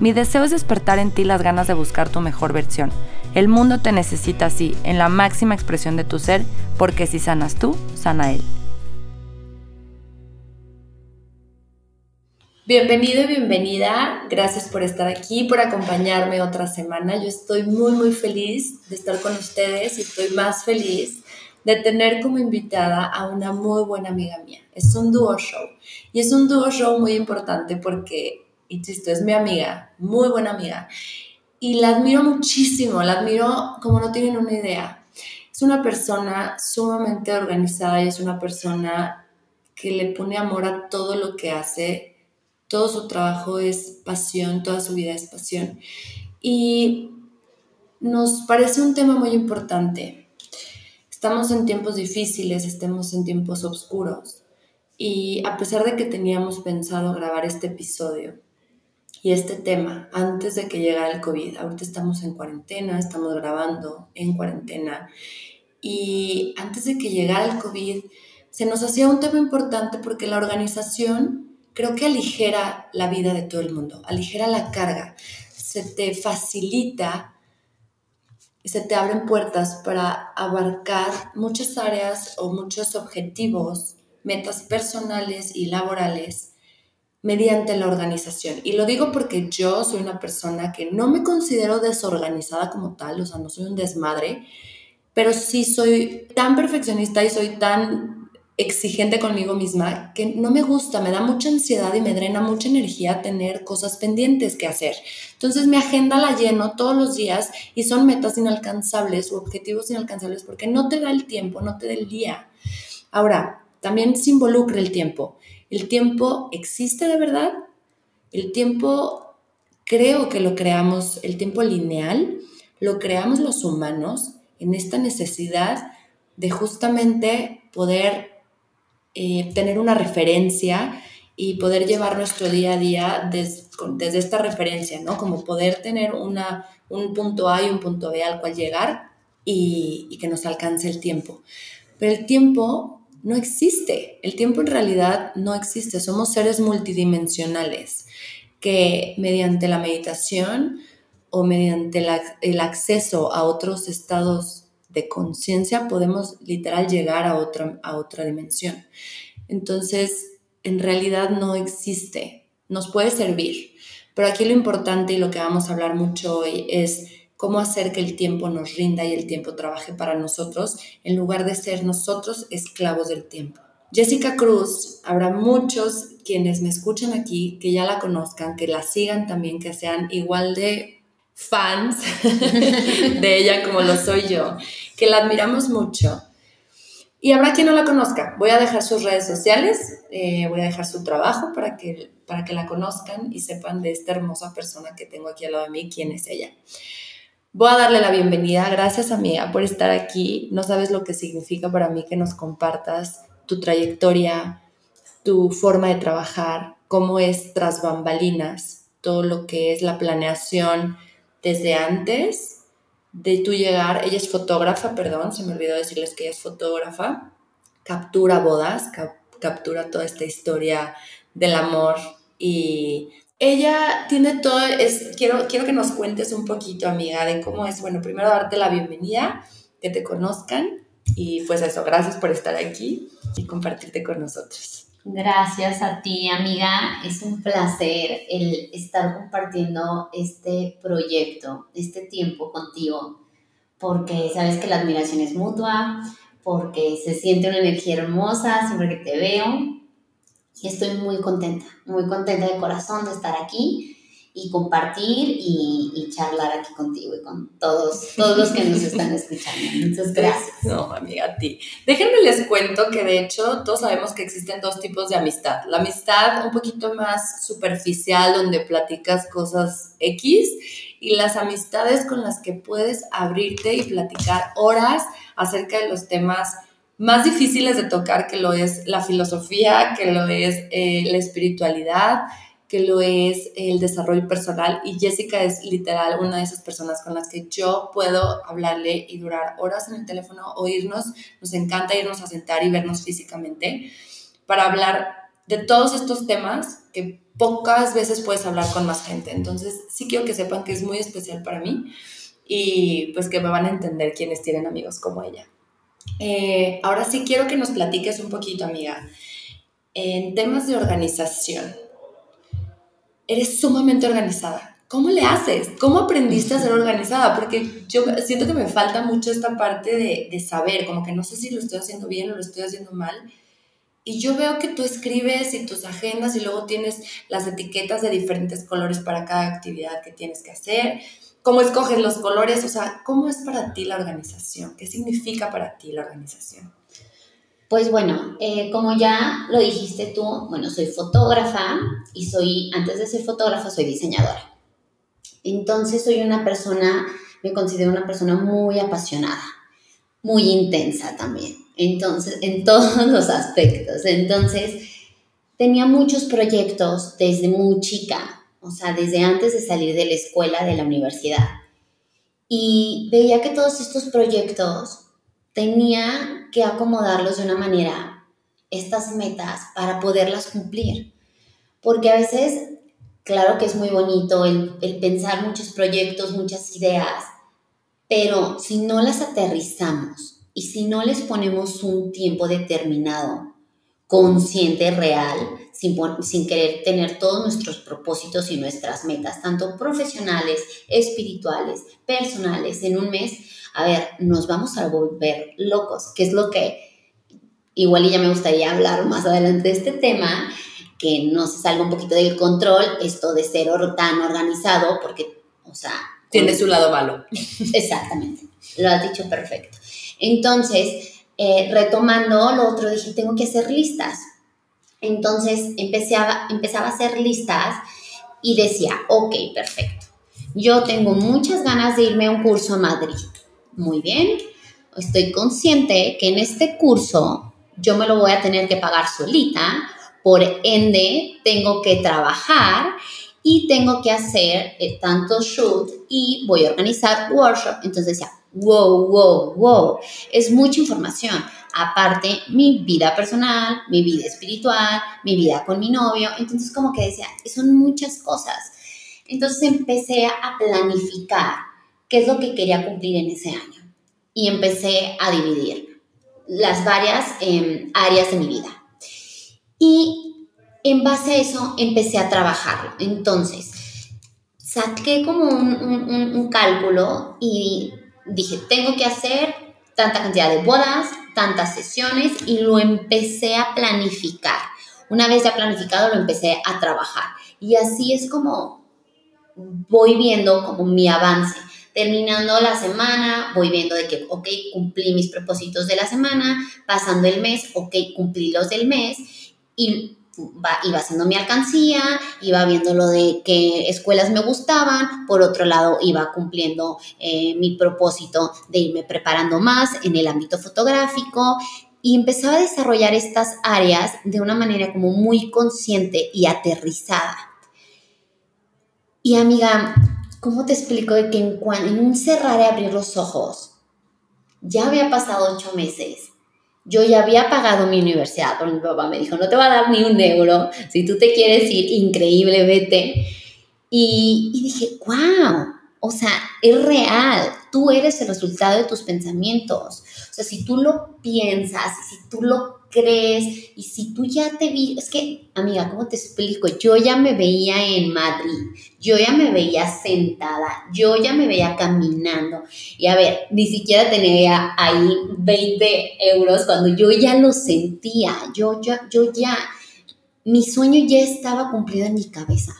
Mi deseo es despertar en ti las ganas de buscar tu mejor versión. El mundo te necesita así, en la máxima expresión de tu ser, porque si sanas tú, sana él. Bienvenido y bienvenida. Gracias por estar aquí, por acompañarme otra semana. Yo estoy muy, muy feliz de estar con ustedes y estoy más feliz de tener como invitada a una muy buena amiga mía. Es un dúo show. Y es un dúo show muy importante porque insisto, es mi amiga, muy buena amiga. Y la admiro muchísimo, la admiro como no tienen una idea. Es una persona sumamente organizada y es una persona que le pone amor a todo lo que hace. Todo su trabajo es pasión, toda su vida es pasión. Y nos parece un tema muy importante. Estamos en tiempos difíciles, estamos en tiempos oscuros. Y a pesar de que teníamos pensado grabar este episodio, y este tema antes de que llegara el COVID. Ahorita estamos en cuarentena, estamos grabando en cuarentena y antes de que llegara el COVID se nos hacía un tema importante porque la organización creo que aligera la vida de todo el mundo, aligera la carga, se te facilita se te abren puertas para abarcar muchas áreas o muchos objetivos, metas personales y laborales mediante la organización. Y lo digo porque yo soy una persona que no me considero desorganizada como tal, o sea, no soy un desmadre, pero sí soy tan perfeccionista y soy tan exigente conmigo misma que no me gusta, me da mucha ansiedad y me drena mucha energía tener cosas pendientes que hacer. Entonces mi agenda la lleno todos los días y son metas inalcanzables o objetivos inalcanzables porque no te da el tiempo, no te da el día. Ahora, también se involucra el tiempo. ¿El tiempo existe de verdad? El tiempo creo que lo creamos, el tiempo lineal, lo creamos los humanos en esta necesidad de justamente poder eh, tener una referencia y poder llevar nuestro día a día desde esta referencia, ¿no? Como poder tener un punto A y un punto B al cual llegar y que nos alcance el tiempo. Pero el tiempo no existe. El tiempo en realidad no existe. Somos seres multidimensionales que mediante la meditación o mediante el acceso a otros estados de conciencia podemos literal llegar a otra, a otra dimensión. Entonces, en realidad no existe. Nos puede servir. Pero aquí lo importante y lo que vamos a hablar mucho hoy es cómo hacer que el tiempo nos rinda y el tiempo trabaje para nosotros en lugar de ser nosotros esclavos del tiempo. Jessica Cruz, habrá muchos quienes me escuchan aquí que ya la conozcan, que la sigan también, que sean igual de fans de ella como lo soy yo, que la admiramos mucho. Y habrá quien no la conozca. Voy a dejar sus redes sociales, eh, voy a dejar su trabajo para que, para que la conozcan y sepan de esta hermosa persona que tengo aquí al lado de mí, quién es ella. Voy a darle la bienvenida. Gracias, amiga, por estar aquí. No sabes lo que significa para mí que nos compartas tu trayectoria, tu forma de trabajar, cómo es tras bambalinas, todo lo que es la planeación desde antes de tu llegar. Ella es fotógrafa, perdón, se me olvidó decirles que ella es fotógrafa. Captura bodas, captura toda esta historia del amor y ella tiene todo, es, quiero, quiero que nos cuentes un poquito, amiga, de cómo es, bueno, primero darte la bienvenida, que te conozcan y pues eso, gracias por estar aquí y compartirte con nosotros. Gracias a ti, amiga. Es un placer el estar compartiendo este proyecto, este tiempo contigo, porque sabes que la admiración es mutua, porque se siente una energía hermosa siempre que te veo y estoy muy contenta, muy contenta de corazón de estar aquí y compartir y, charlar aquí contigo y con todos, todos los que nos están escuchando. Muchas gracias. No, amiga, a ti. Déjenme les cuento que de hecho todos sabemos que existen dos tipos de amistad. La amistad un poquito más superficial donde platicas cosas X y las amistades con las que puedes abrirte y platicar horas acerca de los temas más difíciles de tocar, que lo es la filosofía, que lo es eh, la espiritualidad, que lo es el desarrollo personal y Jessica es literal una de esas personas con las que yo puedo hablarle y durar horas en el teléfono o irnos, nos encanta irnos a sentar y vernos físicamente para hablar de todos estos temas que pocas veces puedes hablar con más gente. Entonces sí quiero que sepan que es muy especial para mí y pues que me van a entender quienes tienen amigos como ella. Eh, ahora sí quiero que nos platiques un poquito, amiga, en temas de organización eres sumamente organizada. ¿Cómo le haces? ¿Cómo aprendiste a ser organizada? Porque yo siento que me falta mucho esta parte de, de saber, como que no sé si lo estoy haciendo bien o lo estoy haciendo mal. Y yo veo que tú escribes y tus agendas y luego tienes las etiquetas de diferentes colores para cada actividad que tienes que hacer. ¿Cómo escoges los colores? O sea, ¿cómo es para ti la organización? ¿Qué significa para ti la organización? Pues bueno, eh, como ya lo dijiste tú, bueno, soy fotógrafa y soy, antes de ser fotógrafa, soy diseñadora. Entonces soy una persona, me considero una persona muy apasionada, muy intensa también. Entonces, en todos los aspectos. Entonces, tenía muchos proyectos desde muy chica, o sea, desde antes de salir de la escuela, de la universidad. Y veía que todos estos proyectos tenía que acomodarlos de una manera, estas metas, para poderlas cumplir. Porque a veces, claro que es muy bonito el, pensar muchos proyectos, muchas ideas, pero si no las aterrizamos y si no les ponemos un tiempo determinado, consciente, real, sin, sin, querer tener todos nuestros propósitos y nuestras metas, tanto profesionales, espirituales, personales, en un mes, a ver, nos vamos a volver locos, que es lo que igual y ya me gustaría hablar más adelante de este tema, que no se salga un poquito del control, esto de ser tan organizado, porque, o sea... Tiene su lado malo. Exactamente, lo has dicho perfecto. Entonces, eh, retomando lo otro, dije, tengo que hacer listas. Entonces, empecé a, empezaba a hacer listas y decía, ok, perfecto. Yo tengo muchas ganas de irme a un curso a Madrid muy bien, estoy consciente que en este curso yo me lo voy a tener que pagar solita, por ende tengo que trabajar y tengo que hacer eh, tanto shoot y voy a organizar workshop. Entonces decía, wow, wow, wow, es mucha información. Aparte, mi vida personal, mi vida espiritual, mi vida con mi novio. Entonces como que decía, son muchas cosas. Entonces empecé a planificar qué es lo que quería cumplir en ese año. Y empecé a dividir las varias em, áreas de mi vida. Y en base a eso empecé a trabajarlo. Entonces, saqué como un, un cálculo y dije, tengo que hacer tanta cantidad de bodas, tantas sesiones y lo empecé a planificar. Una vez ya planificado, lo empecé a trabajar. Y así es como voy viendo como mi avance. Terminando la semana, voy viendo de que, ok, cumplí mis propósitos de la semana, pasando el mes, ok, cumplí los del mes y iba haciendo mi alcancía, iba viendo lo de qué escuelas me gustaban, por otro lado iba cumpliendo eh, mi propósito de irme preparando más en el ámbito fotográfico y empezaba a desarrollar estas áreas de una manera como muy consciente y aterrizada. Y amiga, ¿cómo te explico de que en, en un cerrar y abrir los ojos, ya había pasado ocho meses, yo ya había pagado mi universidad, porque mi papá me dijo, no te va a dar ni un euro, si tú te quieres ir, increíble, vete. Y, y dije, wow, o sea, es real, tú eres el resultado de tus pensamientos. O sea, si tú lo piensas, si tú lo crees y si tú ya te vi, es que, amiga, ¿cómo te explico? Yo ya me veía en Madrid, yo ya me veía sentada, yo ya me veía caminando y a ver, ni siquiera tenía ahí 20 euros cuando yo ya lo sentía, yo ya, yo ya, mi sueño ya estaba cumplido en mi cabeza.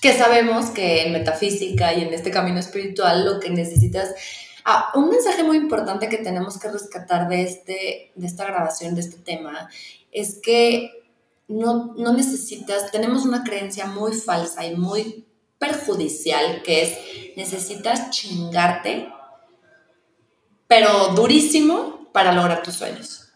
que sabemos que en metafísica y en este camino espiritual lo que necesitas Ah, un mensaje muy importante que tenemos que rescatar de, este, de esta grabación, de este tema, es que no, no necesitas, tenemos una creencia muy falsa y muy perjudicial que es necesitas chingarte, pero durísimo para lograr tus sueños.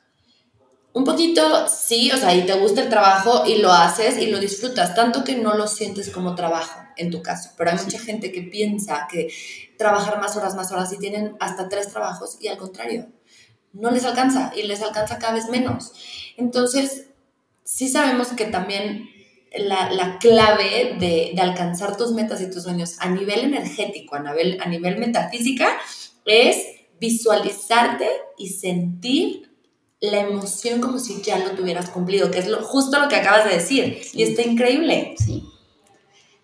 Un poquito sí, o sea, y te gusta el trabajo y lo haces y lo disfrutas, tanto que no lo sientes como trabajo en tu caso. Pero hay mucha gente que piensa que trabajar más horas, más horas y tienen hasta tres trabajos y al contrario, no les alcanza y les alcanza cada vez menos. Entonces, sí sabemos que también la, clave de, alcanzar tus metas y tus sueños a nivel energético, a nivel, a nivel metafísica, es visualizarte y sentir la emoción como si ya lo tuvieras cumplido, que es lo, justo lo que acabas de decir. Y está increíble. Sí.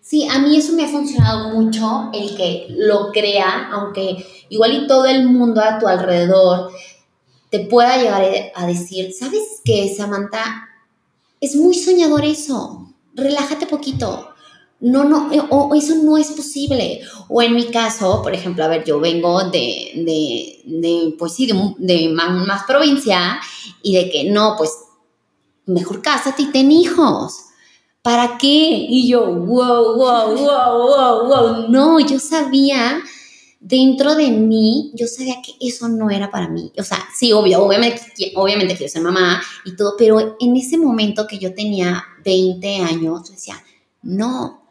Sí, a mí eso me ha funcionado mucho, el que lo crea, aunque igual y todo el mundo a tu alrededor te pueda llegar a decir, ¿sabes qué, Samantha? Es muy soñador eso. Relájate poquito no, no, eh, o, eso no es posible. O en mi caso, por ejemplo, a ver, yo vengo de, de, de pues sí, de, más, provincia y de que no, pues mejor cásate y ten hijos. ¿Para qué? Y yo, wow, wow, wow, wow, wow. No, yo sabía, dentro de mí, yo sabía que eso no era para mí. O sea, sí, obvio, obviamente, obviamente quiero ser mamá y todo, pero en ese momento que yo tenía 20 años, yo decía, no,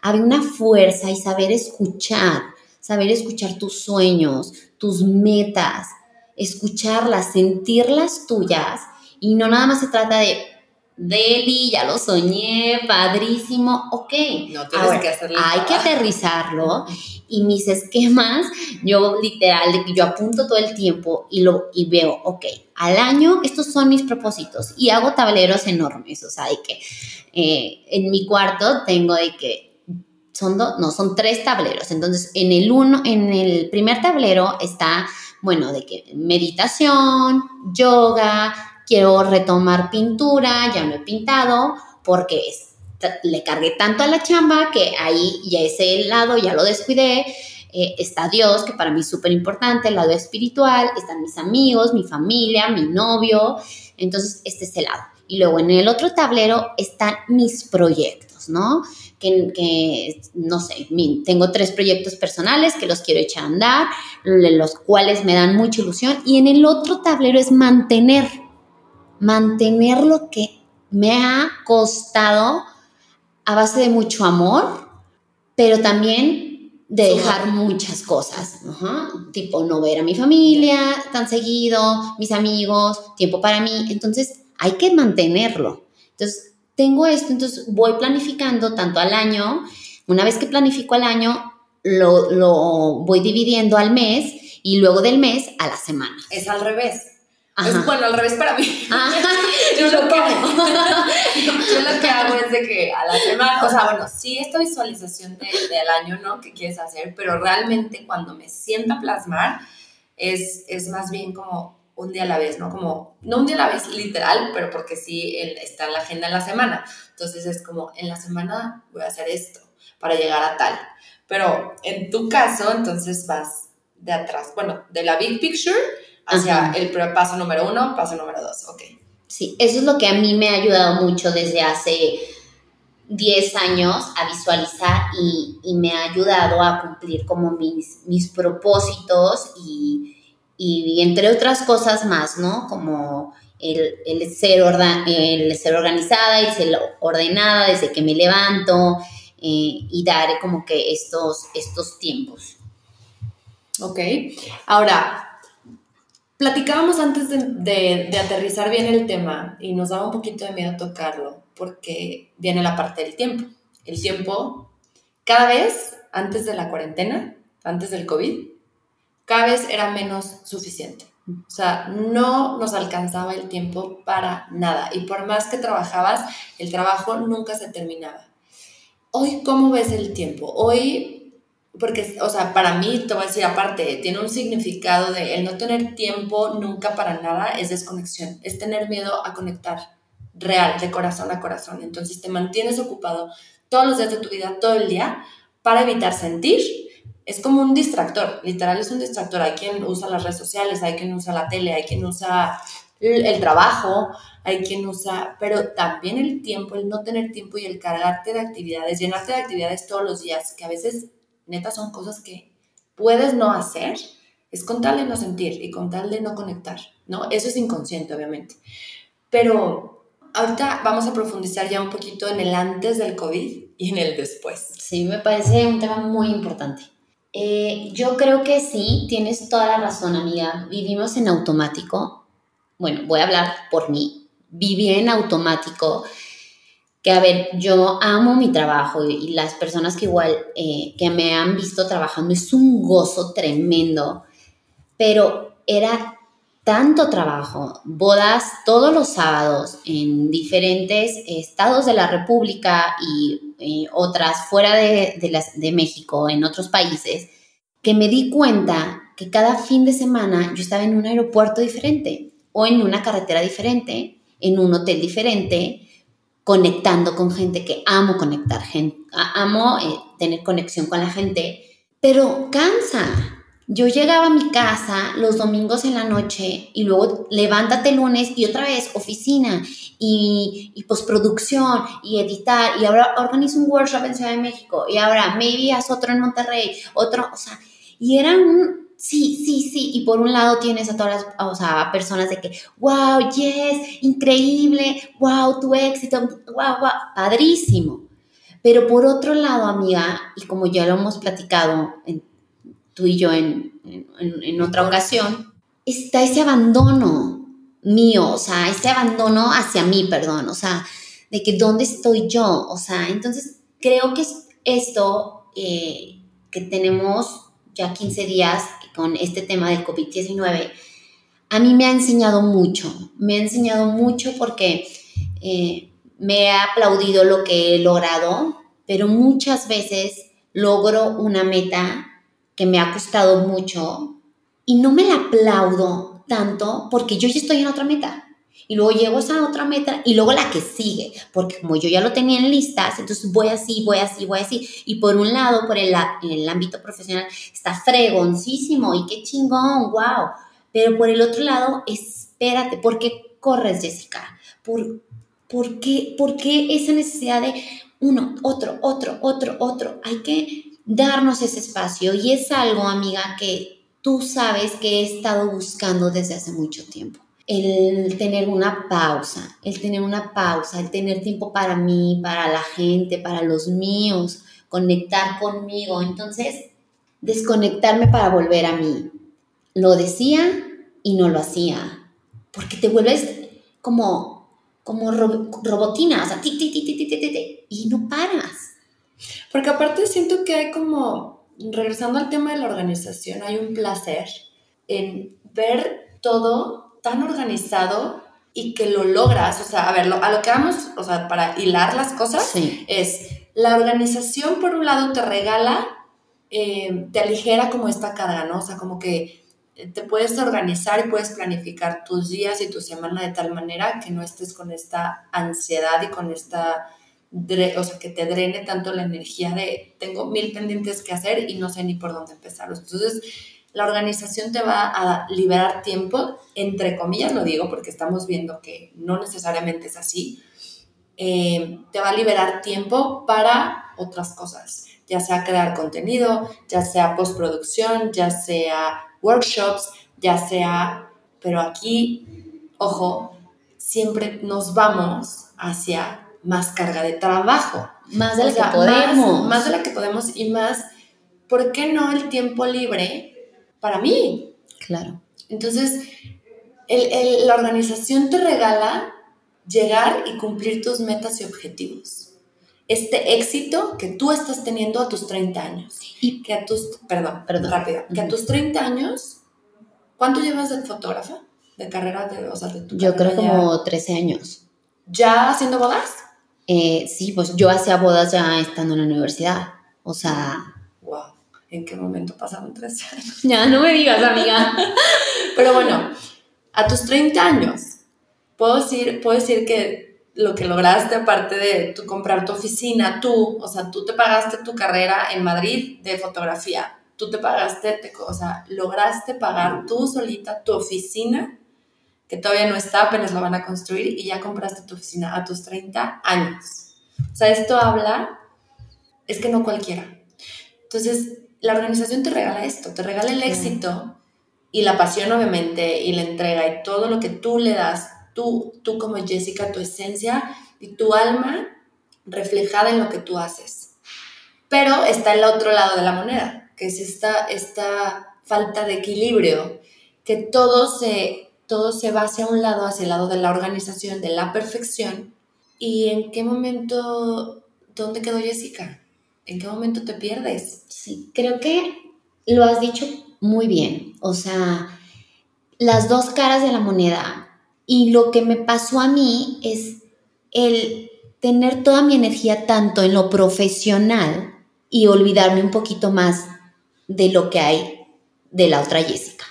había una fuerza y saber escuchar, saber escuchar tus sueños, tus metas, escucharlas, sentirlas tuyas y no nada más se trata de Deli, ya lo soñé, padrísimo, ok. No tienes que hacerlo. Hay que aterrizarlo y mis esquemas, yo literal, yo apunto todo el tiempo y, lo, y veo, ok, al año estos son mis propósitos y hago tableros enormes, o sea, de que eh, en mi cuarto tengo de que son dos, no, son tres tableros. Entonces, en el uno, en el primer tablero está, bueno, de que meditación, yoga, quiero retomar pintura, ya no he pintado, porque le cargué tanto a la chamba que ahí ya ese lado ya lo descuidé. Eh, está Dios, que para mí es súper importante, el lado espiritual, están mis amigos, mi familia, mi novio. Entonces, este es el lado. Y luego en el otro tablero están mis proyectos, ¿no? que, no sé, tengo tres proyectos personales que los quiero echar a andar, los cuales me dan mucha ilusión. Y en el otro tablero es mantener, mantener lo que me ha costado a base de mucho amor, pero también de dejar muchas cosas, tipo no ver a mi familia tan seguido, mis amigos, tiempo para mí, entonces hay que mantenerlo. Entonces, tengo esto, entonces voy planificando tanto al año, una vez que planifico al año, lo, voy dividiendo al mes y luego del mes a la semana. Es al revés. Es bueno, al revés para mí. yo, lo que, yo lo que hago es de que a la semana, o sea, bueno, sí esta visualización de, del año, ¿no? Que quieres hacer, pero realmente cuando me sienta a plasmar, es, es más bien como, un día a la vez, ¿no? Como, no un día a la vez literal, pero porque sí está en la agenda en la semana. Entonces es como, en la semana voy a hacer esto para llegar a tal. Pero en tu caso, entonces vas de atrás, bueno, de la big picture hacia el paso número uno, paso número dos, ok. Sí, eso es lo que a mí me ha ayudado mucho desde hace 10 años a visualizar y, y me ha ayudado a cumplir como mis, mis propósitos y y entre otras cosas más, ¿no? Como el, el, ser, el ser organizada y ser ordenada desde que me levanto eh, y dar como que estos, estos tiempos. Ok, ahora, platicábamos antes de, aterrizar bien el tema y nos daba un poquito de miedo tocarlo porque viene la parte del tiempo. El tiempo, cada vez antes de la cuarentena, antes del COVID, cada vez era menos suficiente. O sea, no nos alcanzaba el tiempo para nada. Y por más que trabajabas, el trabajo nunca se terminaba. Hoy, ¿cómo ves el tiempo? Hoy, porque, o sea, para mí, te voy a decir aparte, tiene un significado de el no tener tiempo nunca para nada es desconexión, es tener miedo a conectar real, de corazón a corazón. Entonces te mantienes ocupado todos los días de tu vida, todo el día, para evitar sentir. Es como un distractor, literal es un distractor. Hay quien usa las redes sociales, hay quien usa la tele, hay quien usa el trabajo, hay quien usa, pero también el tiempo, el no tener tiempo y el cargarte de actividades, llenarte de actividades todos los días, que a veces neta son cosas que puedes no hacer, es con tal de no sentir y con tal de no conectar, ¿no? Eso es inconsciente, obviamente. Pero ahorita vamos a profundizar ya un poquito en el antes del COVID y en el después. Sí, me parece un tema muy importante. Eh, yo creo que sí, tienes toda la razón, amiga. Vivimos en automático. Bueno, voy a hablar por mí. Viví en automático. Que a ver, yo amo mi trabajo y, las personas que igual eh, que me han visto trabajando es un gozo tremendo. Pero era tanto trabajo, bodas todos los sábados en diferentes estados de la República y eh, otras fuera de, de México, en otros países, que me di cuenta que cada fin de semana yo estaba en un aeropuerto diferente o en una carretera diferente, en un hotel diferente, conectando con gente que amo conectar, gente, amo eh, tener conexión con la gente, pero cansa, yo llegaba a mi casa los domingos en la noche y luego levántate lunes y otra vez oficina y, y postproducción y editar y ahora organizo un workshop en Ciudad de México y ahora maybe haz otro en Monterrey, otro, o sea, y eran un, sí, sí, sí, y por un lado tienes a todas las o sea, personas de que, wow, yes, increíble, wow, tu éxito, wow, wow, padrísimo. Pero por otro lado, amiga, y como ya lo hemos platicado en tú y yo en, en, otra ocasión, está ese abandono mío, o sea, ese abandono hacia mí, perdón, o sea, de que dónde estoy yo, o sea, entonces creo que esto eh, que tenemos ya 15 días con este tema del COVID-19, a mí me ha enseñado mucho, me ha enseñado mucho porque eh, me ha aplaudido lo que he logrado, pero muchas veces logro una meta que me ha costado mucho y no me la aplaudo tanto porque yo ya estoy en otra meta. Y luego llego esa otra meta y luego la que sigue, porque como yo ya lo tenía en listas, entonces voy así, voy así, voy así. Y por un lado, por el, el ámbito profesional, está fregoncísimo y qué chingón, wow. Pero por el otro lado, espérate, ¿por qué corres, Jessica? ¿Por, por, qué, ¿Por qué esa necesidad de uno, otro, otro, otro, otro? Hay que darnos ese espacio y es algo, amiga, que tú sabes que he estado buscando desde hace mucho tiempo. El tener una pausa, el tener una pausa, el tener tiempo para mí, para la gente, para los míos, conectar conmigo. Entonces, desconectarme para volver a mí. Lo decía y no lo hacía, porque te vuelves como, como robotina, o sea, ti, ti, ti, y no paras. Porque aparte siento que hay como, regresando al tema de la organización, hay un placer en ver todo tan organizado y que lo logras, o sea, a ver, a lo que vamos, o sea, para hilar las cosas, es la organización, por un lado, te regala, eh, te aligera como esta carga, ¿no? O sea, como que te puedes organizar y puedes planificar tus días y tu semana de tal manera que no estés con esta ansiedad y con esta o sea, que te drene tanto la energía de tengo mil pendientes que hacer y no sé ni por dónde empezar. Entonces, la organización te va a liberar tiempo, entre comillas lo digo porque estamos viendo que no necesariamente es así, eh, te va a liberar tiempo para otras cosas, ya sea crear contenido, ya sea postproducción, ya sea workshops, ya sea, pero aquí, ojo, siempre nos vamos hacia más carga de trabajo. Más de la que podemos. Más, de la que podemos y más, ¿por qué no el tiempo libre para mí? Claro. Entonces, la organización te regala llegar y cumplir tus metas y objetivos. Este éxito que tú estás teniendo a tus 30 años. Y que a tus, perdón, perdón, rápido, que a tus 30 años, ¿cuánto llevas de fotógrafa? De carrera, de, o sea, de tu Yo creo como 13 años. ¿Ya haciendo bodas? Eh, sí, pues yo hacía bodas ya estando en la universidad. O sea. Wow. ¿En qué momento pasaron tres años? Ya no me digas, amiga. Pero bueno, a tus 30 años, puedo decir, puedo decir que lo que lograste, aparte de tu comprar tu oficina, tú, o sea, tú te pagaste tu carrera en Madrid de fotografía, tú te pagaste, o sea, lograste pagar tú solita tu oficina, que todavía no está, apenas la van a construir, y ya compraste tu oficina a tus 30 años. O sea, esto habla, es que no cualquiera. Entonces, la organización te regala esto, te regala el éxito y la pasión, obviamente, y la entrega y todo lo que tú le das tú, tú como Jessica, tu esencia y tu alma reflejada en lo que tú haces. Pero está el otro lado de la moneda, que es esta, esta falta de equilibrio, que todo se, todo se va hacia un lado, hacia el lado de la organización, de la perfección. ¿Y en qué momento, dónde quedó Jessica? ¿En qué momento te pierdes? Sí, creo que lo has dicho muy bien. O sea, las dos caras de la moneda y lo que me pasó a mí es el tener toda mi energía tanto en lo profesional y olvidarme un poquito más de lo que hay de la otra Jessica.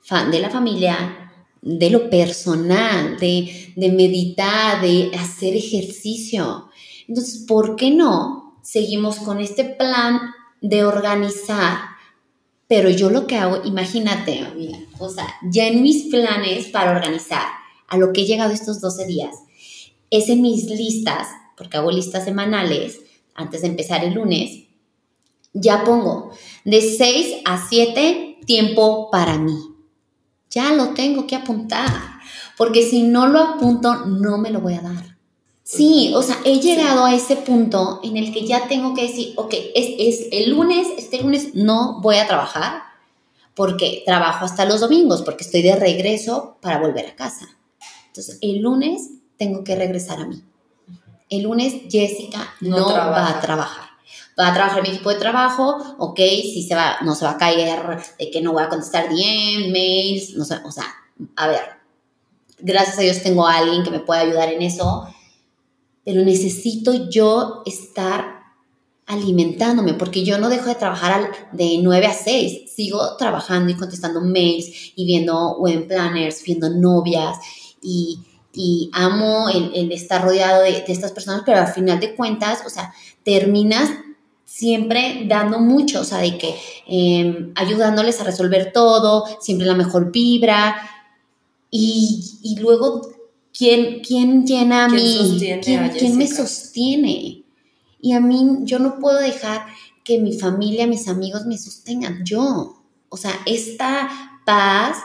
Fan de la familia, de lo personal, de, de meditar, de hacer ejercicio. Entonces, ¿por qué no seguimos con este plan de organizar pero yo lo que hago, imagínate, o sea, ya en mis planes para organizar, a lo que he llegado estos 12 días es en mis listas, porque hago listas semanales antes de empezar el lunes, ya pongo de 6 a 7 tiempo para mí. Ya lo tengo que apuntar, porque si no lo apunto, no me lo voy a dar. Sí, o sea, he llegado a ese punto en el que ya tengo que decir, ok, es, es el lunes, este lunes no voy a trabajar, porque trabajo hasta los domingos, porque estoy de regreso para volver a casa. Entonces, el lunes tengo que regresar a mí. El lunes Jessica no, va a trabajar. Va a trabajar mi equipo de trabajo, ok, si se va, no se va a caer de que no voy a contestar DM, mails, no sé, o sea, a ver, gracias a Dios tengo a alguien que me pueda ayudar en eso, pero necesito yo estar alimentándome, porque yo no dejo de trabajar de 9 a 6, sigo trabajando y contestando mails y viendo web planners, viendo novias y, amo el, estar rodeado de, estas personas, pero al final de cuentas, o sea, terminas siempre dando mucho, o sea, de que em, ayudándoles a resolver todo, siempre la mejor vibra, y, luego, ¿quién, quién llena a mí? ¿Quién, ¿Quién me sostiene? Y a mí, yo no puedo dejar que mi familia, mis amigos me sostengan, yo. O sea, esta paz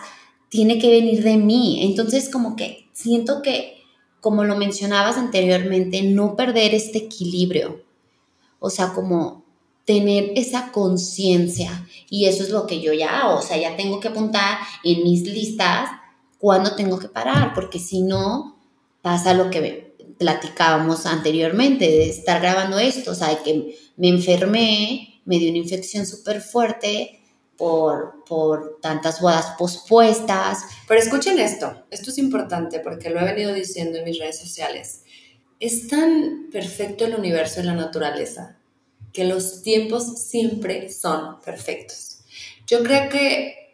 tiene que venir de mí. Entonces, como que siento que, como lo mencionabas anteriormente, no perder este equilibrio. O sea, como tener esa conciencia. Y eso es lo que yo ya hago. O sea, ya tengo que apuntar en mis listas cuándo tengo que parar, porque si no, pasa lo que platicábamos anteriormente, de estar grabando esto. O sea, que me enfermé, me dio una infección súper fuerte por, tantas bodas pospuestas. Pero escuchen esto, esto es importante porque lo he venido diciendo en mis redes sociales. Es tan perfecto el universo y la naturaleza que los tiempos siempre son perfectos. Yo creo que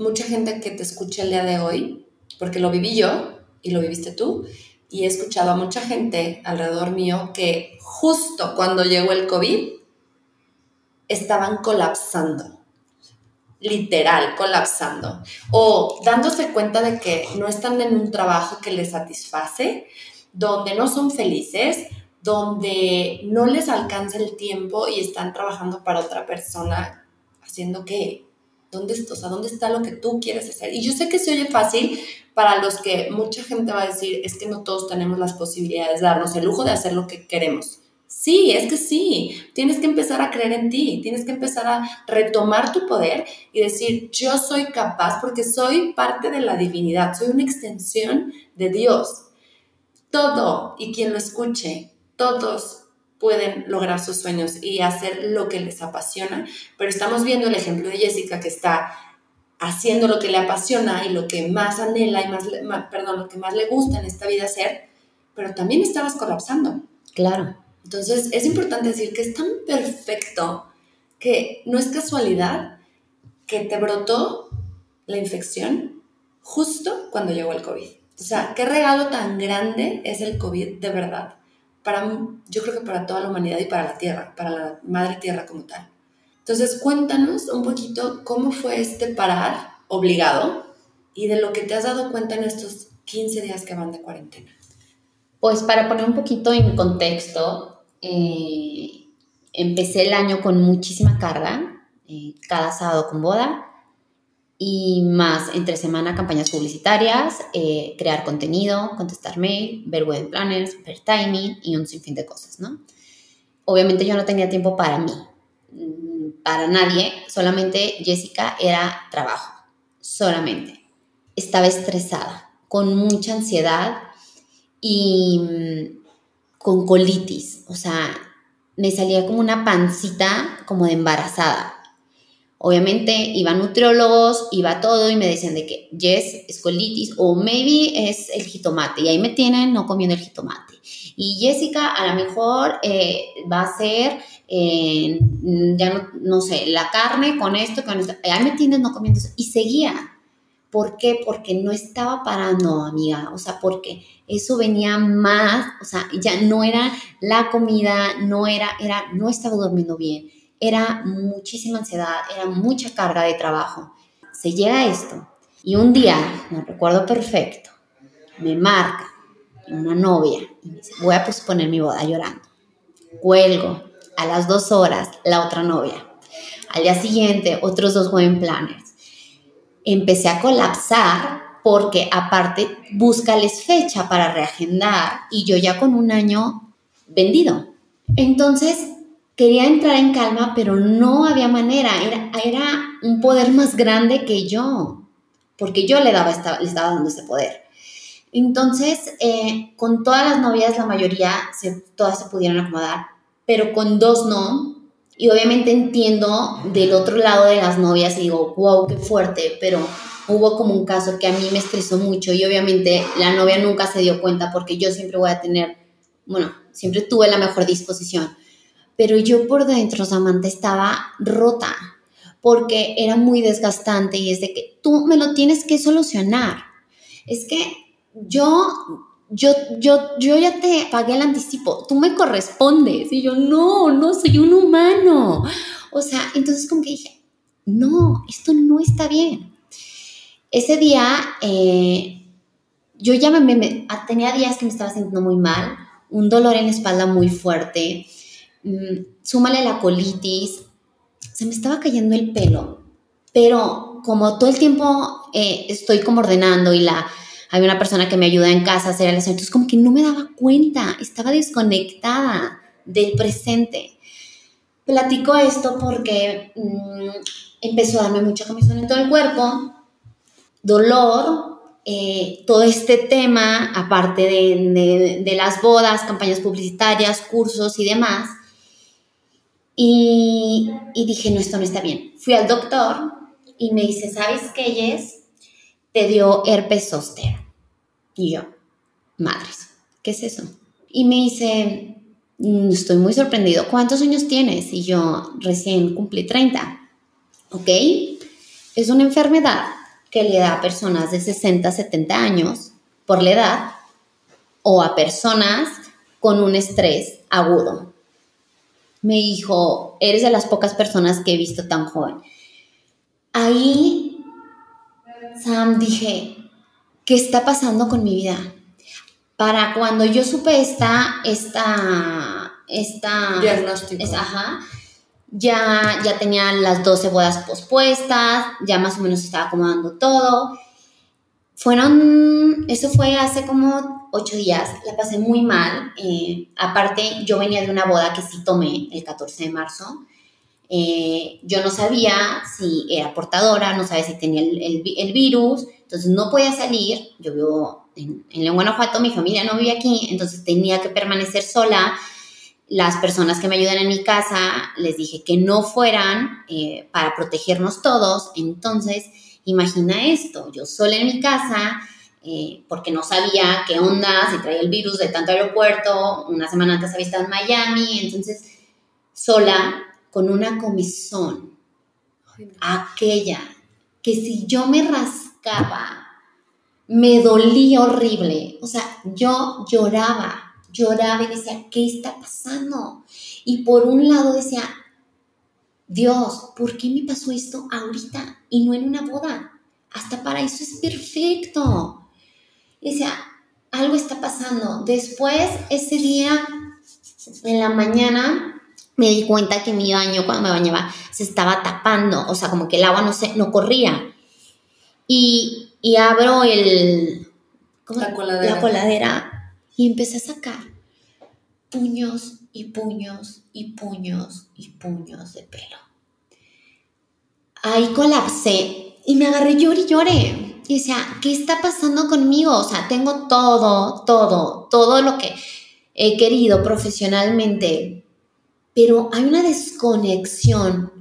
mucha gente que te escucha el día de hoy, porque lo viví yo y lo viviste tú, y he escuchado a mucha gente alrededor mío que justo cuando llegó el COVID estaban colapsando. Literal colapsando. O dándose cuenta de que no están en un trabajo que les satisface, donde no son felices, donde no les alcanza el tiempo y están trabajando para otra persona, haciendo qué, ¿dónde, ¿dónde está lo que tú quieres hacer? Y yo sé que se oye fácil para los que mucha gente va a decir, es que no todos tenemos las posibilidades de darnos el lujo de hacer lo que queremos. Sí, es que sí, tienes que empezar a creer en ti, tienes que empezar a retomar tu poder y decir, yo soy capaz porque soy parte de la divinidad, soy una extensión de Dios. Todo, y quien lo escuche, todos pueden lograr sus sueños y hacer lo que les apasiona, pero estamos viendo el ejemplo de Jessica que está haciendo lo que le apasiona y lo que más anhela y más, perdón, lo que más le gusta en esta vida hacer, pero también estabas colapsando. Claro. Entonces, es importante decir que es tan perfecto que no es casualidad que te brotó la infección justo cuando llegó el COVID. O sea, qué regalo tan grande es el COVID de verdad. Para, yo creo que para toda la humanidad y para la Tierra, para la Madre Tierra como tal. Entonces, cuéntanos un poquito cómo fue este parar obligado y de lo que te has dado cuenta en estos 15 días que van de cuarentena. Pues para poner un poquito en contexto, eh, empecé el año con muchísima carga, eh, cada sábado con boda y más entre semana campañas publicitarias, eh, crear contenido, contestar mail, ver web planners, ver timing y un sinfín de cosas, ¿no? Obviamente yo no tenía tiempo para mí, mm, para nadie, solamente Jessica era trabajo, solamente. Estaba estresada, con mucha ansiedad y mm, con colitis, o sea, me salía como una pancita como de embarazada. Obviamente iba nutriólogos, iba todo y me decían de que yes, es colitis o maybe es el jitomate y ahí me tienen no comiendo el jitomate. Y Jessica a lo mejor eh, va a ser, eh, ya no, no, sé, la carne con esto, con esto, ahí me tienen no comiendo eso. Y seguía. ¿Por qué? Porque no estaba parando, amiga. O sea, porque eso venía más, o sea, ya no era la comida, no era, era, no estaba durmiendo bien. Era muchísima ansiedad, era mucha carga de trabajo. Se llega a esto. Y un día, no recuerdo perfecto, me marca una novia y me dice, voy a posponer mi boda llorando. Cuelgo. A las dos horas, la otra novia. Al día siguiente, otros dos wedding planners empecé a colapsar porque aparte búscales fecha para reagendar y yo ya con un año vendido. Entonces quería entrar en calma, pero no había manera, era, era un poder más grande que yo, porque yo le daba, estaba, le estaba dando ese poder. Entonces, eh, con todas las novias, la mayoría, todas se pudieron acomodar, pero con dos no, y obviamente entiendo del otro lado de las novias y digo, wow, qué fuerte, pero hubo como un caso que a mí me estresó mucho y obviamente la novia nunca se dio cuenta porque yo siempre voy a tener, bueno, siempre tuve la mejor disposición, pero yo por dentro, Samantha, estaba rota porque era muy desgastante y es de que tú me lo tienes que solucionar. Es que yo yo, yo, yo ya te pagué el anticipo, tú me correspondes. Y yo, no, no, soy un humano. O sea, entonces como que dije, no, esto no está bien. Ese día, eh, yo ya me, ah, tenía días que me estaba sintiendo muy mal, un dolor en la espalda muy fuerte, mm, súmale la colitis, se me estaba cayendo el pelo, pero como todo el tiempo eh, estoy como ordenando y la hay una persona que me ayuda en casa a hacer el aseo, entonces como que no me daba cuenta, estaba desconectada del presente. Platico esto porque mm, empezó a darme mucha comezón en todo el cuerpo, dolor, eh, todo este tema, aparte de, de, las bodas, campañas publicitarias, cursos y demás. Y, dije, no, esto no está bien. Fui al doctor y me dice, ¿sabes qué, Jess? Te dio herpes zóster. Y yo, madres, ¿qué es eso? Y me dice, mm, estoy muy sorprendido, ¿cuántos años tienes? Y yo, recién cumplí 30. ¿Ok? Es una enfermedad que le da a personas de 60, 70 años por la edad o a personas con un estrés agudo. Me dijo, eres de las pocas personas que he visto tan joven. Ahí, Sam, dije, ¿qué está pasando con mi vida? Para cuando yo supe esta, esta, esta... Diagnóstico. ajá, ya, ya tenía las 12 bodas pospuestas, ya más o menos estaba acomodando todo. Fueron, eso fue hace como ocho días, la pasé muy mal. Eh, aparte, yo venía de una boda que sí tomé el 14 de marzo. Eh, yo no sabía si era portadora, no sabía si tenía el, el virus. Entonces no podía salir, yo vivo en, en Guanajuato, mi familia no vive aquí, entonces tenía que permanecer sola. Las personas que me ayudan en mi casa les dije que no fueran eh, para protegernos todos. Entonces, imagina esto, yo sola en mi casa, eh, porque no sabía qué onda, si traía el virus de tanto aeropuerto, una semana antes había estado en Miami, entonces sola con una comisión, aquella que si yo me rascaba me dolía horrible. O sea, yo lloraba, lloraba y decía, ¿qué está pasando? Y por un lado decía, Dios, ¿por qué me pasó esto ahorita y no en una boda? Hasta para eso es perfecto. Y decía, algo está pasando. Después, ese día, en la mañana, me di cuenta que mi baño, cuando me bañaba, se estaba tapando. O sea, como que el agua no, se, no corría. Y, y abro el... La coladera. La coladera. Y empecé a sacar puños y puños y puños y puños de pelo. Ahí colapsé y me agarré lloré y lloré. Y decía, ¿qué está pasando conmigo? O sea, tengo todo, todo, todo lo que he querido profesionalmente, pero hay una desconexión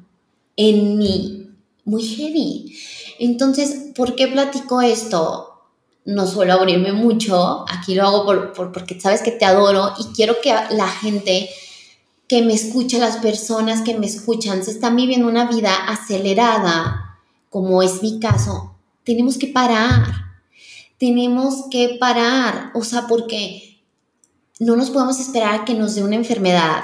en mí muy heavy. Entonces, ¿por qué platico esto? No suelo abrirme mucho, aquí lo hago por, porque sabes que te adoro y quiero que la gente que me escucha, las personas que me escuchan, se están viviendo una vida acelerada, como es mi caso, tenemos que parar, tenemos que parar, o sea, porque no nos podemos esperar que nos dé una enfermedad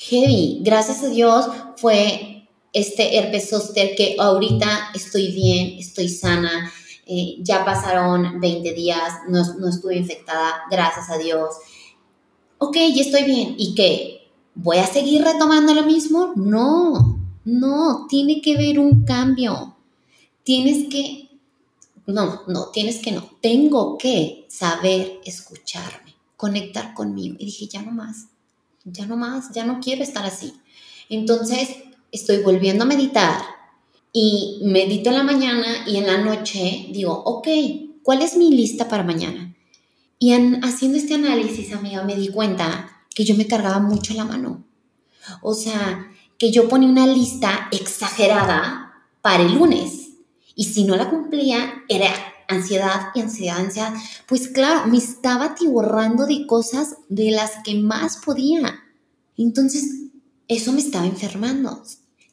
heavy. Gracias a Dios fue este herpes zóster que ahorita estoy bien, estoy sana, eh, ya pasaron 20 días, no, no estuve infectada, gracias a Dios. Ok, ya estoy bien. ¿Y qué? ¿Voy a seguir retomando lo mismo? No, no, tiene que haber un cambio. Tienes que, no, no, tienes que no. Tengo que saber escucharme, conectar conmigo. Y dije, ya no más, ya no más, ya no quiero estar así. Entonces, estoy volviendo a meditar, y medito en la mañana y en la noche digo, ok, ¿cuál es mi lista para mañana? Y haciendo este análisis, amiga, me di cuenta que yo me cargaba mucho la mano. O sea, que yo ponía una lista exagerada para el lunes. Y si no la cumplía, era ansiedad y ansiedad, ansiedad. Pues claro, me estaba atiborrando de cosas de las que más podía. Entonces, eso me estaba enfermando.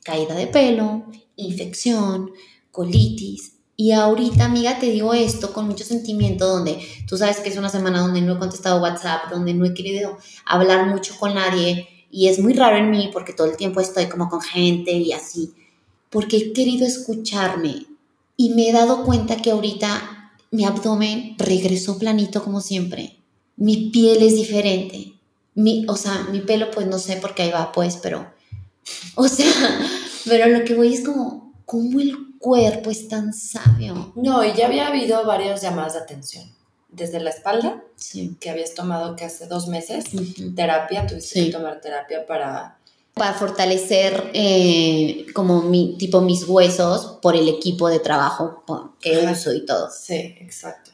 Caída de pelo, infección, colitis. Y ahorita, amiga, te digo esto con mucho sentimiento, donde tú sabes que es una semana donde no he contestado WhatsApp, donde no he querido hablar mucho con nadie. Y es muy raro en mí porque todo el tiempo estoy como con gente y así. Porque he querido escucharme. Y me he dado cuenta que ahorita mi abdomen regresó planito como siempre. Mi piel es diferente. Mi, o sea, mi pelo, pues no sé por qué ahí va, pues, pero. O sea, pero lo que voy es como, ¿cómo el cuerpo es tan sabio? No, y ya había habido varias llamadas de atención. Desde la espalda, que habías tomado que hace dos meses, terapia, tuviste que tomar terapia para... Para fortalecer eh, como mi, tipo mis huesos por el equipo de trabajo que uso y todo. Sí, exacto.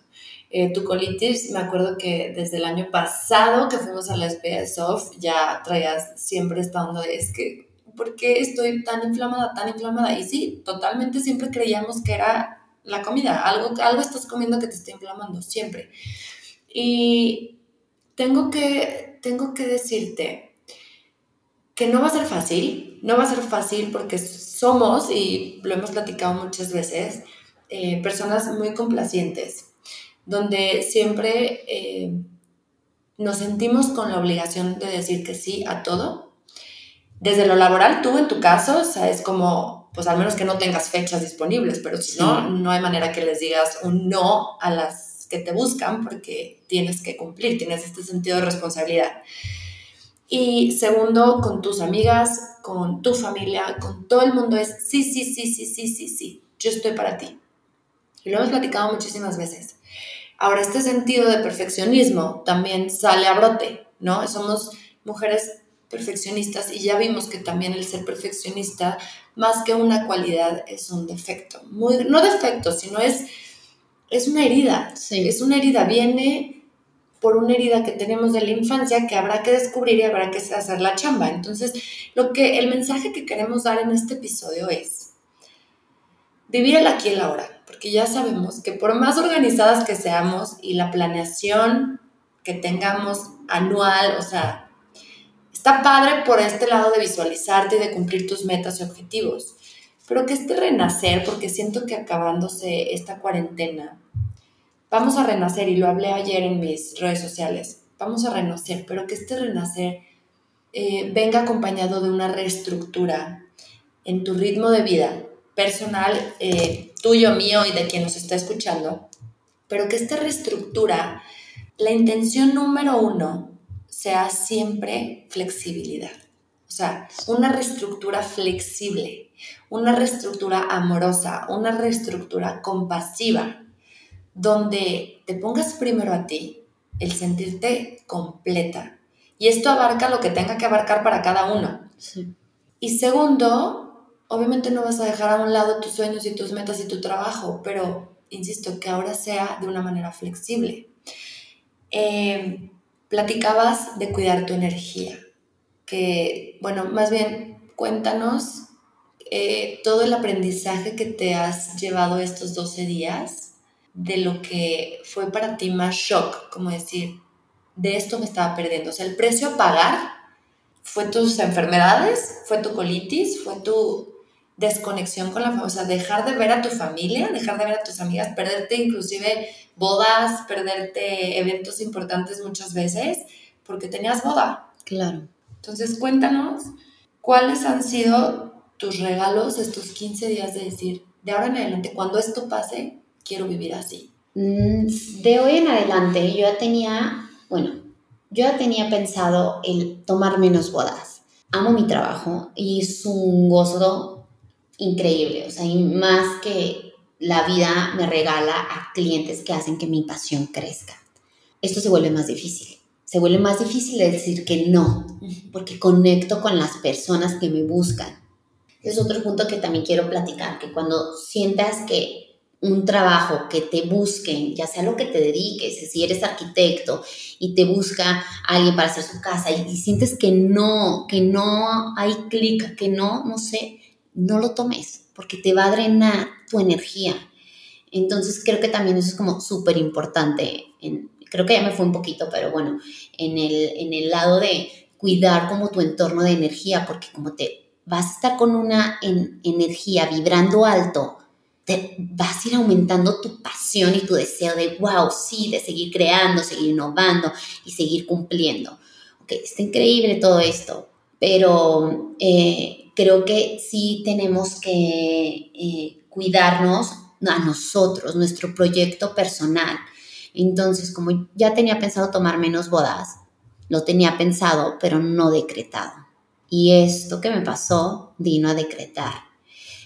Eh, tu colitis, me acuerdo que desde el año pasado que fuimos a la SPS ya traías siempre esta onda de es que ¿por qué estoy tan inflamada, tan inflamada? Y sí, totalmente siempre creíamos que era la comida, algo, algo estás comiendo que te está inflamando, siempre. Y tengo que, tengo que decirte que no va a ser fácil, no va a ser fácil porque somos, y lo hemos platicado muchas veces, eh, personas muy complacientes, donde siempre eh, nos sentimos con la obligación de decir que sí a todo desde lo laboral, tú en tu caso, o sea, es como, pues al menos que no tengas fechas disponibles, pero si no, no hay manera que les digas un no a las que te buscan porque tienes que cumplir, tienes este sentido de responsabilidad. Y segundo, con tus amigas, con tu familia, con todo el mundo es sí, sí, sí, sí, sí, sí, sí, yo estoy para ti. Y lo hemos platicado muchísimas veces. Ahora, este sentido de perfeccionismo también sale a brote, ¿no? Somos mujeres perfeccionistas y ya vimos que también el ser perfeccionista, más que una cualidad, es un defecto. Muy, no defecto, sino es, es una herida. Es una herida, viene por una herida que tenemos de la infancia que habrá que descubrir y habrá que hacer la chamba. Entonces, lo que el mensaje que queremos dar en este episodio es vivir el aquí y el ahora, porque ya sabemos que por más organizadas que seamos y la planeación que tengamos anual, o sea, Está padre por este lado de visualizarte y de cumplir tus metas y objetivos, pero que este renacer, porque siento que acabándose esta cuarentena, vamos a renacer, y lo hablé ayer en mis redes sociales, vamos a renacer, pero que este renacer eh, venga acompañado de una reestructura en tu ritmo de vida personal, eh, tuyo, mío y de quien nos está escuchando, pero que esta reestructura, la intención número uno sea siempre flexibilidad. O sea, una reestructura flexible, una reestructura amorosa, una reestructura compasiva, donde te pongas primero a ti, el sentirte completa. Y esto abarca lo que tenga que abarcar para cada uno. Y segundo, obviamente no vas a dejar a un lado tus sueños y tus metas y tu trabajo, pero insisto, que ahora sea de una manera flexible. Eh, platicabas de cuidar tu energía, que, bueno, más bien cuéntanos eh, todo el aprendizaje que te has llevado estos 12 días de lo que fue para ti más shock, como decir, de esto me estaba perdiendo. O sea, el precio a pagar fue tus enfermedades, fue tu colitis, fue tu desconexión con la familia, o sea, dejar de ver a tu familia, dejar de ver a tus amigas, perderte inclusive bodas, perderte eventos importantes muchas veces porque tenías boda. Claro. Entonces, cuéntanos cuáles han sido tus regalos estos 15 días de decir, de ahora en adelante, cuando esto pase, quiero vivir así? Mm, de hoy en adelante yo ya tenía, bueno, yo ya tenía pensado el tomar menos bodas. Amo mi trabajo y es un gozo increíble, o sea, y más que la vida me regala a clientes que hacen que mi pasión crezca. Esto se vuelve más difícil. Se vuelve más difícil decir que no, porque conecto con las personas que me buscan. Es otro punto que también quiero platicar, que cuando sientas que un trabajo que te busquen, ya sea lo que te dediques, si eres arquitecto y te busca alguien para hacer su casa y, sientes que no, que no hay clic, que no, no sé, no lo tomes porque te va a drenar tu energía. Entonces creo que también eso es como súper importante. Creo que ya me fue un poquito, pero bueno, en el, en el lado de cuidar como tu entorno de energía, porque como te vas a estar con una energía vibrando alto, te vas a ir aumentando tu pasión y tu deseo de, wow, sí, de seguir creando, seguir innovando y seguir cumpliendo. Ok, está increíble todo esto, pero eh, creo que sí tenemos que eh, cuidarnos a nosotros, nuestro proyecto personal. Entonces, como ya tenía pensado tomar menos bodas, lo tenía pensado, pero no decretado. Y esto que me pasó vino a decretar.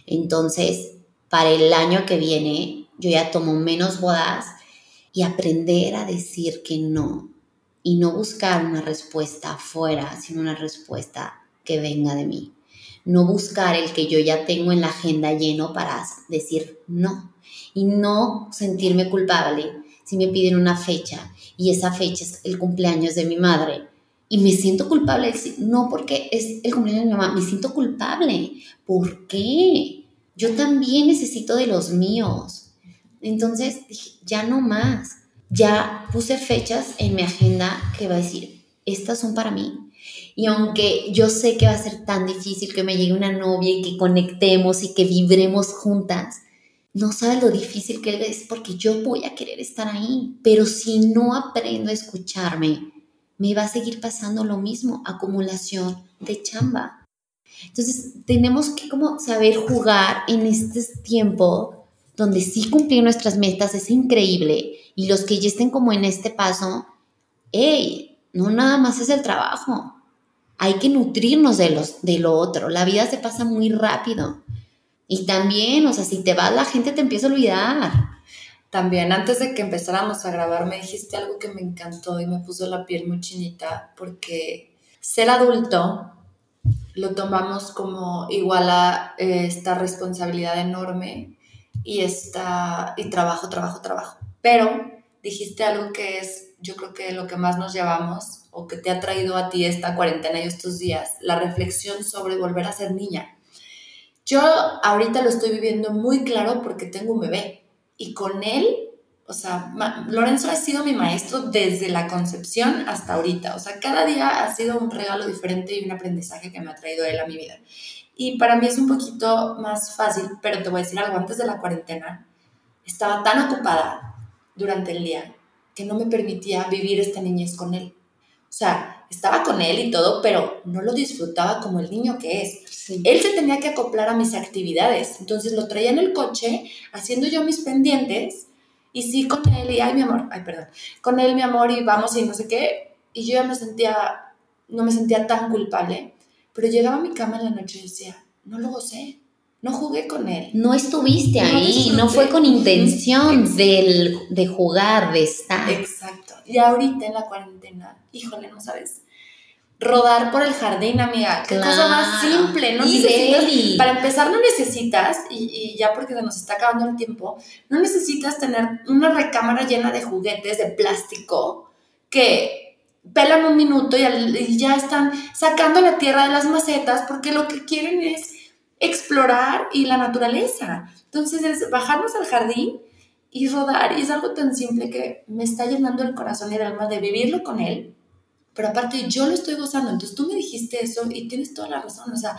Entonces, para el año que viene yo ya tomo menos bodas y aprender a decir que no y no buscar una respuesta afuera, sino una respuesta que venga de mí. No buscar el que yo ya tengo en la agenda lleno para decir no y no sentirme culpable si me piden una fecha y esa fecha es el cumpleaños de mi madre y me siento culpable no porque es el cumpleaños de mi mamá, me siento culpable. ¿Por qué? yo también necesito de los míos. Entonces dije, ya no más. Ya puse fechas en mi agenda que va a decir, estas son para mí. Y aunque yo sé que va a ser tan difícil que me llegue una novia y que conectemos y que vibremos juntas, no sabes lo difícil que es porque yo voy a querer estar ahí. Pero si no aprendo a escucharme, me va a seguir pasando lo mismo, acumulación de chamba. Entonces, tenemos que como saber jugar en este tiempo donde sí cumplir nuestras metas es increíble y los que ya estén como en este paso, hey, no nada más es el trabajo. Hay que nutrirnos de, los, de lo otro. La vida se pasa muy rápido. Y también, o sea, si te vas, la gente te empieza a olvidar. También, antes de que empezáramos a grabar, me dijiste algo que me encantó y me puso la piel muy chinita, porque ser adulto lo tomamos como igual a eh, esta responsabilidad enorme y, esta, y trabajo, trabajo, trabajo. Pero dijiste algo que es, yo creo que lo que más nos llevamos o que te ha traído a ti esta cuarentena y estos días, la reflexión sobre volver a ser niña. Yo ahorita lo estoy viviendo muy claro porque tengo un bebé y con él o sea, Lorenzo ha sido mi maestro desde la concepción hasta ahorita. O sea, cada día ha sido un regalo diferente y un aprendizaje que me ha traído él a mi vida. Y para mí es un poquito más fácil, pero te voy a decir algo, antes de la cuarentena estaba tan ocupada durante el día que no me permitía vivir esta niñez con él. O sea, estaba con él y todo, pero no lo disfrutaba como el niño que es. Él se tenía que acoplar a mis actividades. Entonces lo traía en el coche, haciendo yo mis pendientes, y sí con él, y ay, mi amor, ay, perdón, con él, mi amor, y vamos, y no sé qué. Y yo ya me sentía, no me sentía tan culpable, pero llegaba a mi cama en la noche y decía, no lo gocé. No jugué con él. No estuviste ahí, no fue con intención de jugar, de estar. Exacto. Y ahorita en la cuarentena, híjole, no sabes. Rodar por el jardín, amiga. Qué cosa más simple. No necesitas, para empezar, no necesitas, y, y, ya porque se nos está acabando el tiempo, no necesitas tener una recámara llena de juguetes de plástico que pelan un minuto y, y ya están sacando la tierra de las macetas porque lo que quieren es explorar y la naturaleza. Entonces es bajarnos al jardín y rodar. Y es algo tan simple que me está llenando el corazón y el alma de vivirlo con él. Pero aparte yo lo estoy gozando. Entonces tú me dijiste eso y tienes toda la razón. O sea,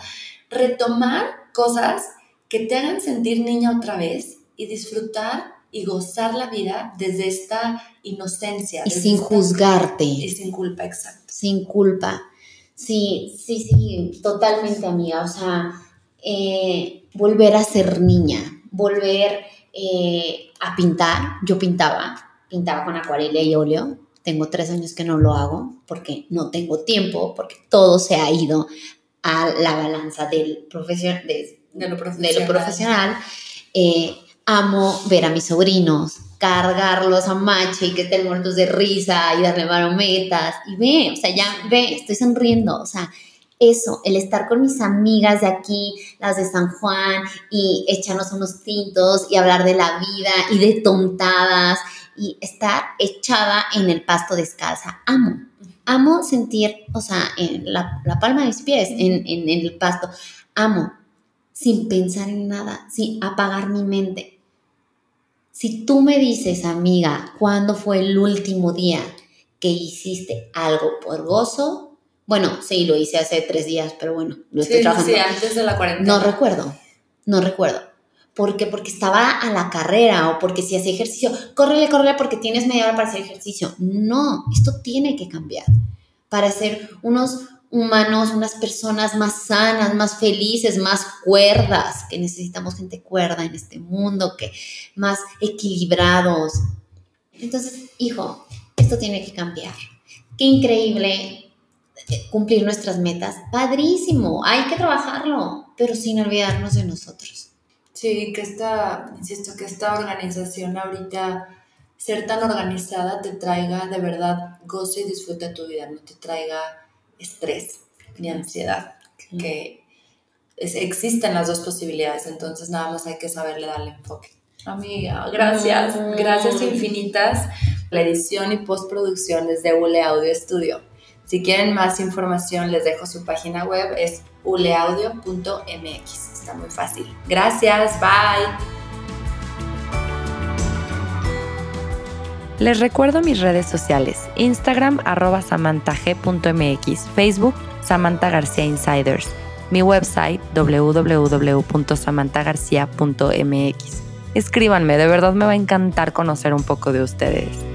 retomar cosas que te hagan sentir niña otra vez y disfrutar y gozar la vida desde esta inocencia. Y sin juzgarte. Y sin culpa, exacto. Sin culpa. Sí, sí, sí, totalmente amiga. O sea, eh, volver a ser niña, volver eh, a pintar. Yo pintaba, pintaba con acuarela y óleo. Tengo tres años que no lo hago porque no tengo tiempo, porque todo se ha ido a la balanza del de, lo profesional. Eh, amo ver a mis sobrinos, cargarlos a macho y que estén muertos de risa y darle marometas. Y ve, o sea, ya ve, estoy sonriendo. O sea, eso, el estar con mis amigas de aquí, las de San Juan, y echarnos unos tintos y hablar de la vida y de tontadas y estar echada en el pasto descalza. Amo, amo sentir, o sea, en la, palma de mis pies, en, en el pasto. Amo, sin pensar en nada, sin apagar mi mente. Si tú me dices, amiga, ¿cuándo fue el último día que hiciste algo por gozo? Bueno, sí, lo hice hace tres días, pero bueno, lo estoy trabajando. Sí, antes de la cuarentena. No recuerdo, no recuerdo. ¿Por qué? Porque estaba a la carrera o porque si hacía ejercicio, córrele, córrele porque tienes media hora para hacer ejercicio. No, esto tiene que cambiar para ser unos humanos, unas personas más sanas, más felices, más cuerdas, que necesitamos gente cuerda en este mundo, que más equilibrados. Entonces, hijo, esto tiene que cambiar. Qué increíble cumplir nuestras metas, padrísimo, hay que trabajarlo, pero sin olvidarnos de nosotros. Sí, que esta, insisto, que esta organización ahorita, ser tan organizada te traiga de verdad goce y disfruta de tu vida, no te traiga estrés ni ansiedad, que existen las dos posibilidades, entonces nada más hay que saberle darle enfoque. Amiga, gracias, gracias infinitas. La edición y postproducción desde Ule Audio Studio. Si quieren más información, les dejo su página web, es uleaudio.mx. Está muy fácil. Gracias, bye. Les recuerdo mis redes sociales, Instagram arroba samantag.mx, Facebook Samantha García Insiders, mi website www.samanthagarcia.mx. Escríbanme, de verdad me va a encantar conocer un poco de ustedes.